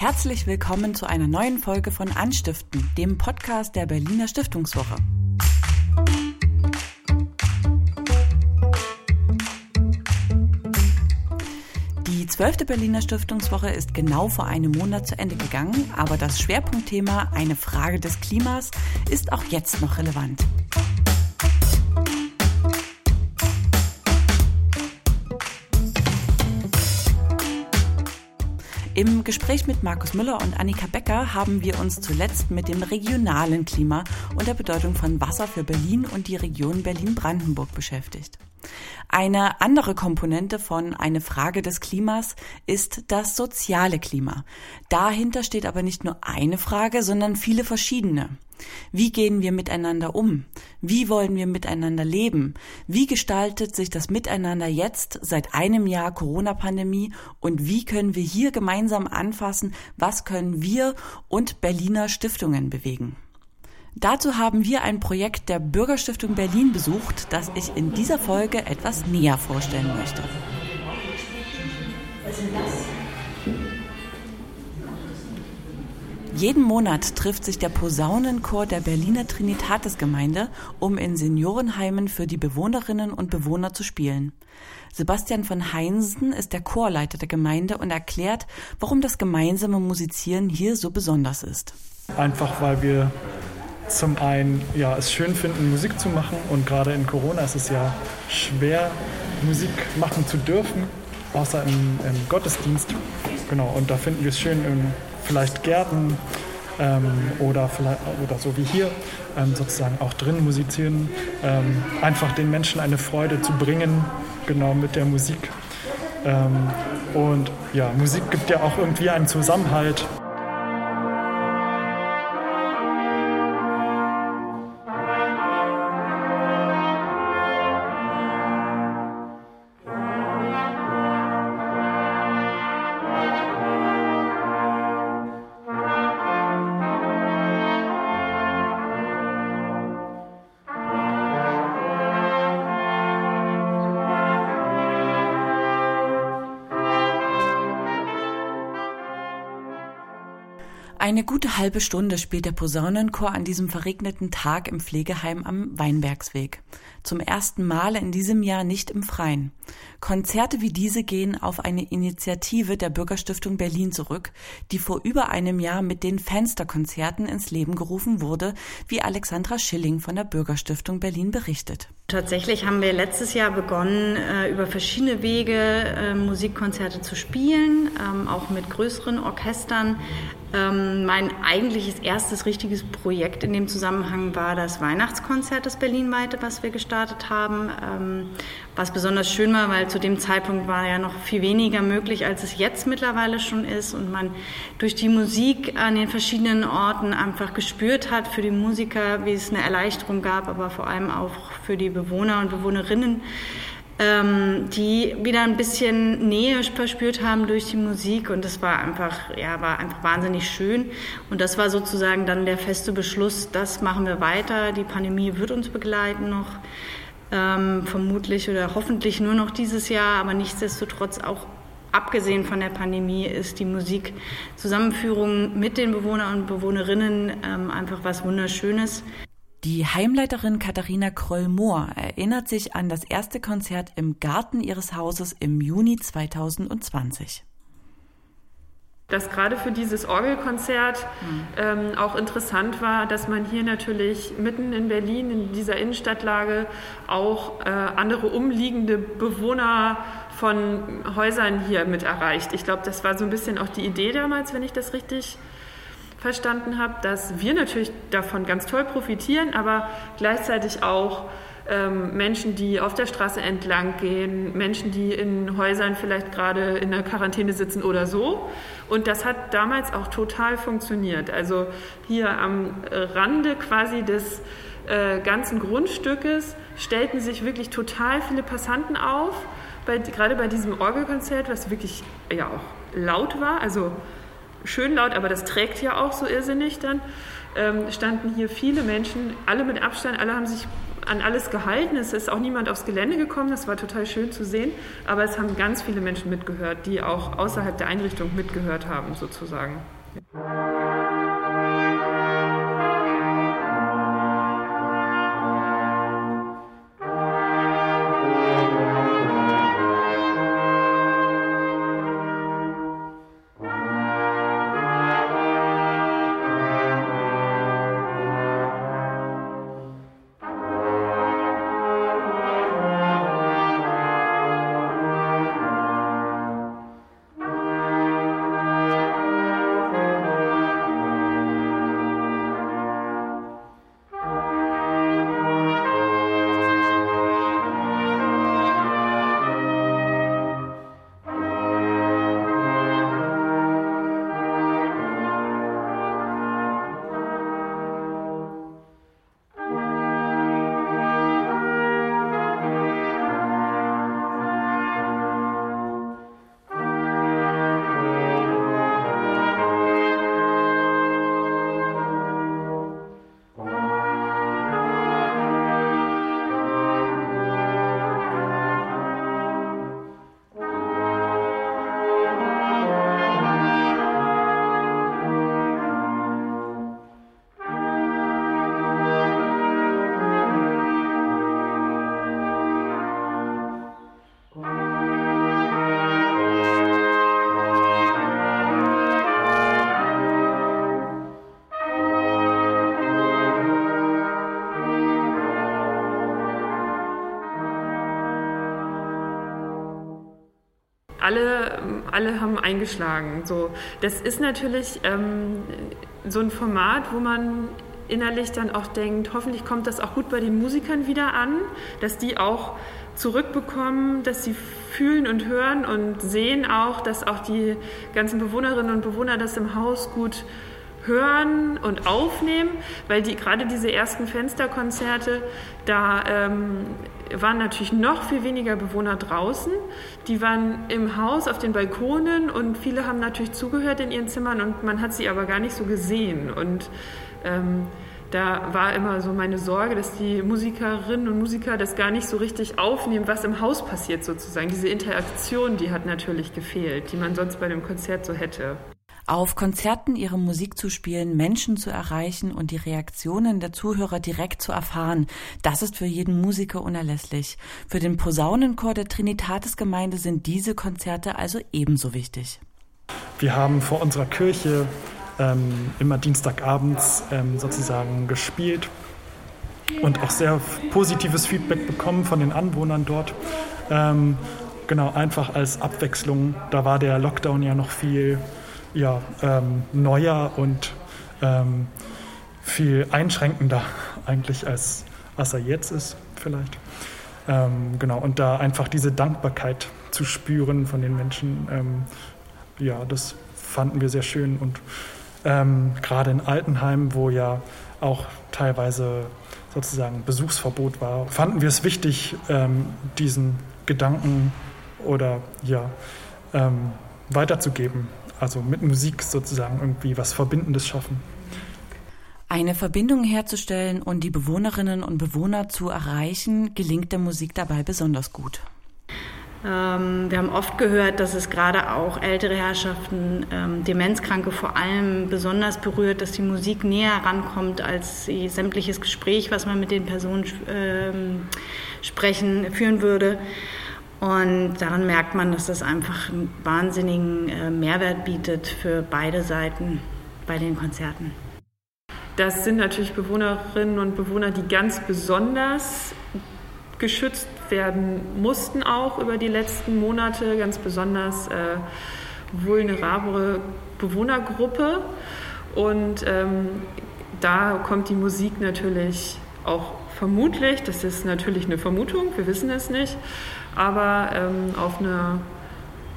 Herzlich willkommen zu einer neuen Folge von Anstiften, dem Podcast der Berliner Stiftungswoche. Die zwölfte Berliner Stiftungswoche ist genau vor einem Monat zu Ende gegangen, aber das Schwerpunktthema Eine Frage des Klimas ist auch jetzt noch relevant. Im Gespräch mit Markus Müller und Annika Becker haben wir uns zuletzt mit dem regionalen Klima und der Bedeutung von Wasser für Berlin und die Region Berlin-Brandenburg beschäftigt. Eine andere Komponente von eine Frage des Klimas ist das soziale Klima. Dahinter steht aber nicht nur eine Frage, sondern viele verschiedene. Wie gehen wir miteinander um? Wie wollen wir miteinander leben? Wie gestaltet sich das Miteinander jetzt seit einem Jahr Corona-Pandemie? Und wie können wir hier gemeinsam anfassen? Was können wir und Berliner Stiftungen bewegen? Dazu haben wir ein Projekt der Bürgerstiftung Berlin besucht, das ich in dieser Folge etwas näher vorstellen möchte. Jeden Monat trifft sich der Posaunenchor der Berliner Trinitatisgemeinde, um in Seniorenheimen für die Bewohnerinnen und Bewohner zu spielen. Sebastian von Heinsen ist der Chorleiter der Gemeinde und erklärt, warum das gemeinsame Musizieren hier so besonders ist. Einfach weil wir zum einen ja, es schön finden, Musik zu machen und gerade in Corona ist es ja schwer, Musik machen zu dürfen, außer im, im Gottesdienst. Genau, und da finden wir es schön, vielleicht Gärten ähm, oder, vielleicht, oder so wie hier ähm, sozusagen auch drin musizieren, ähm, einfach den Menschen eine Freude zu bringen, genau mit der Musik. Ähm, und ja, Musik gibt ja auch irgendwie einen Zusammenhalt. Eine gute halbe Stunde spielt der Posaunenchor an diesem verregneten Tag im Pflegeheim am Weinbergsweg. Zum ersten Mal in diesem Jahr nicht im Freien. Konzerte wie diese gehen auf eine Initiative der Bürgerstiftung Berlin zurück, die vor über einem Jahr mit den Fensterkonzerten ins Leben gerufen wurde, wie Alexandra Schilling von der Bürgerstiftung Berlin berichtet. Tatsächlich haben wir letztes Jahr begonnen, äh, über verschiedene Wege äh, Musikkonzerte zu spielen, ähm, auch mit größeren Orchestern. Ähm, mein eigentliches erstes richtiges Projekt in dem Zusammenhang war das Weihnachtskonzert, das Berlinweite, was wir gestartet haben. Ähm, was besonders schön war, weil zu dem Zeitpunkt war ja noch viel weniger möglich, als es jetzt mittlerweile schon ist und man durch die Musik an den verschiedenen Orten einfach gespürt hat für die Musiker, wie es eine Erleichterung gab, aber vor allem auch für die Bewohner und Bewohnerinnen ähm, die wieder ein bisschen Nähe verspürt haben durch die Musik und das war einfach, ja, war einfach wahnsinnig schön. Und das war sozusagen dann der feste Beschluss, das machen wir weiter. Die Pandemie wird uns begleiten noch. Ähm, vermutlich oder hoffentlich nur noch dieses Jahr, aber nichtsdestotrotz auch abgesehen von der Pandemie ist die Musikzusammenführung mit den Bewohnern und Bewohnerinnen ähm, einfach was Wunderschönes. Die Heimleiterin Katharina Kroll-Mohr erinnert sich an das erste Konzert im Garten ihres Hauses im Juni 2020 dass gerade für dieses Orgelkonzert ähm, auch interessant war, dass man hier natürlich mitten in Berlin, in dieser Innenstadtlage, auch äh, andere umliegende Bewohner von Häusern hier mit erreicht. Ich glaube, das war so ein bisschen auch die Idee damals, wenn ich das richtig verstanden habe, dass wir natürlich davon ganz toll profitieren, aber gleichzeitig auch ähm, Menschen, die auf der Straße entlang gehen, Menschen, die in Häusern vielleicht gerade in der Quarantäne sitzen oder so. Und das hat damals auch total funktioniert. Also hier am Rande quasi des äh, ganzen Grundstückes stellten sich wirklich total viele Passanten auf, bei, gerade bei diesem Orgelkonzert, was wirklich ja auch laut war. Also schön laut, aber das trägt ja auch so irrsinnig dann, ähm, standen hier viele Menschen, alle mit Abstand, alle haben sich an alles gehalten. Es ist auch niemand aufs Gelände gekommen, das war total schön zu sehen. Aber es haben ganz viele Menschen mitgehört, die auch außerhalb der Einrichtung mitgehört haben, sozusagen. Alle, alle haben eingeschlagen. So, das ist natürlich ähm, so ein Format, wo man innerlich dann auch denkt, hoffentlich kommt das auch gut bei den Musikern wieder an, dass die auch zurückbekommen, dass sie fühlen und hören und sehen auch, dass auch die ganzen Bewohnerinnen und Bewohner das im Haus gut hören und aufnehmen, weil die gerade diese ersten Fensterkonzerte, da ähm, waren natürlich noch viel weniger Bewohner draußen. Die waren im Haus auf den Balkonen und viele haben natürlich zugehört in ihren Zimmern und man hat sie aber gar nicht so gesehen. Und ähm, da war immer so meine Sorge, dass die Musikerinnen und Musiker das gar nicht so richtig aufnehmen, was im Haus passiert sozusagen. Diese Interaktion, die hat natürlich gefehlt, die man sonst bei dem Konzert so hätte auf Konzerten ihre Musik zu spielen, Menschen zu erreichen und die Reaktionen der Zuhörer direkt zu erfahren, das ist für jeden Musiker unerlässlich. Für den Posaunenchor der Trinitatisgemeinde sind diese Konzerte also ebenso wichtig. Wir haben vor unserer Kirche ähm, immer Dienstagabends ähm, sozusagen gespielt und auch sehr positives Feedback bekommen von den Anwohnern dort. Ähm, genau, einfach als Abwechslung. Da war der Lockdown ja noch viel ja, ähm, neuer und ähm, viel einschränkender eigentlich, als was er jetzt ist, vielleicht. Ähm, genau, und da einfach diese Dankbarkeit zu spüren von den Menschen, ähm, ja, das fanden wir sehr schön. Und ähm, gerade in Altenheim, wo ja auch teilweise sozusagen Besuchsverbot war, fanden wir es wichtig, ähm, diesen Gedanken oder ja, weiterzugeben also mit Musik sozusagen irgendwie was Verbindendes schaffen. Eine Verbindung herzustellen und die Bewohnerinnen und Bewohner zu erreichen, gelingt der Musik dabei besonders gut. Ähm, wir haben oft gehört, dass es gerade auch ältere Herrschaften, ähm, Demenzkranke vor allem besonders berührt, dass die Musik näher rankommt als sämtliches Gespräch, was man mit den Personen ähm, sprechen, führen würde. Und daran merkt man, dass das einfach einen wahnsinnigen äh, Mehrwert bietet für beide Seiten bei den Konzerten. Das sind natürlich Bewohnerinnen und Bewohner, die ganz besonders geschützt werden mussten, auch über die letzten Monate, ganz besonders äh, vulnerable Bewohnergruppe. Und ähm, da kommt die Musik natürlich auch vermutlich, das ist natürlich eine Vermutung, wir wissen es nicht, aber ähm, auf einer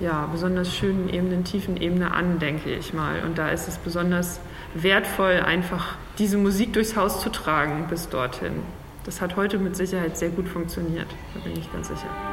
ja, besonders schönen Ebene, tiefen Ebene an, denke ich mal. Und da ist es besonders wertvoll, einfach diese Musik durchs Haus zu tragen bis dorthin. Das hat heute mit Sicherheit sehr gut funktioniert, da bin ich ganz sicher.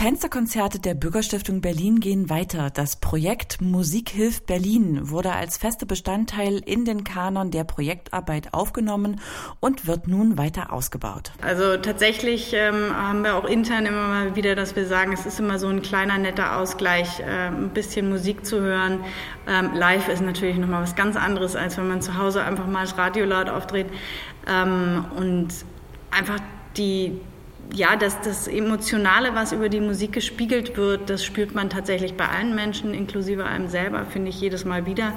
Fensterkonzerte der Bürgerstiftung Berlin gehen weiter. Das Projekt Musik hilft Berlin wurde als fester Bestandteil in den Kanon der Projektarbeit aufgenommen und wird nun weiter ausgebaut. Also tatsächlich ähm, haben wir auch intern immer mal wieder, dass wir sagen, es ist immer so ein kleiner netter Ausgleich, äh, ein bisschen Musik zu hören. Ähm, live ist natürlich nochmal was ganz anderes, als wenn man zu Hause einfach mal das Radio laut aufdreht ähm, und einfach die ja, das, das Emotionale, was über die Musik gespiegelt wird, das spürt man tatsächlich bei allen Menschen, inklusive einem selber, finde ich jedes Mal wieder.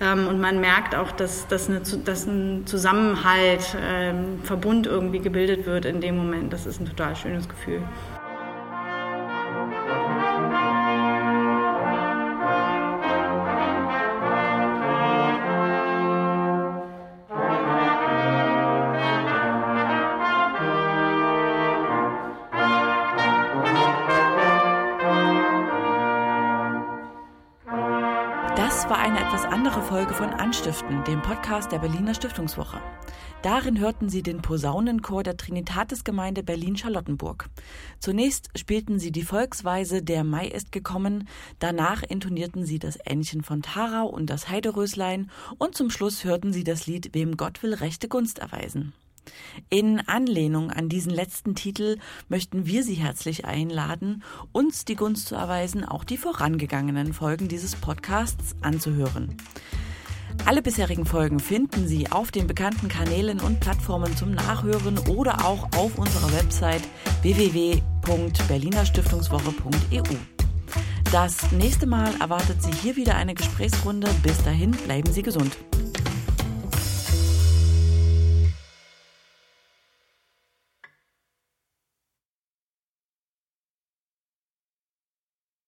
Ähm, und man merkt auch, dass, dass, eine, dass ein Zusammenhalt, ähm, Verbund irgendwie gebildet wird in dem Moment. Das ist ein total schönes Gefühl. Andere Folge von Anstiften, dem Podcast der Berliner Stiftungswoche. Darin hörten Sie den Posaunenchor der Trinitatisgemeinde Berlin-Charlottenburg. Zunächst spielten sie die Volksweise Der Mai ist gekommen, danach intonierten sie das Ähnchen von Tarau und das Heideröslein und zum Schluss hörten sie das Lied Wem Gott will rechte Gunst erweisen. In Anlehnung an diesen letzten Titel möchten wir Sie herzlich einladen, uns die Gunst zu erweisen, auch die vorangegangenen Folgen dieses Podcasts anzuhören. Alle bisherigen Folgen finden Sie auf den bekannten Kanälen und Plattformen zum Nachhören oder auch auf unserer Website www.berlinerstiftungswoche.eu. Das nächste Mal erwartet Sie hier wieder eine Gesprächsrunde. Bis dahin bleiben Sie gesund.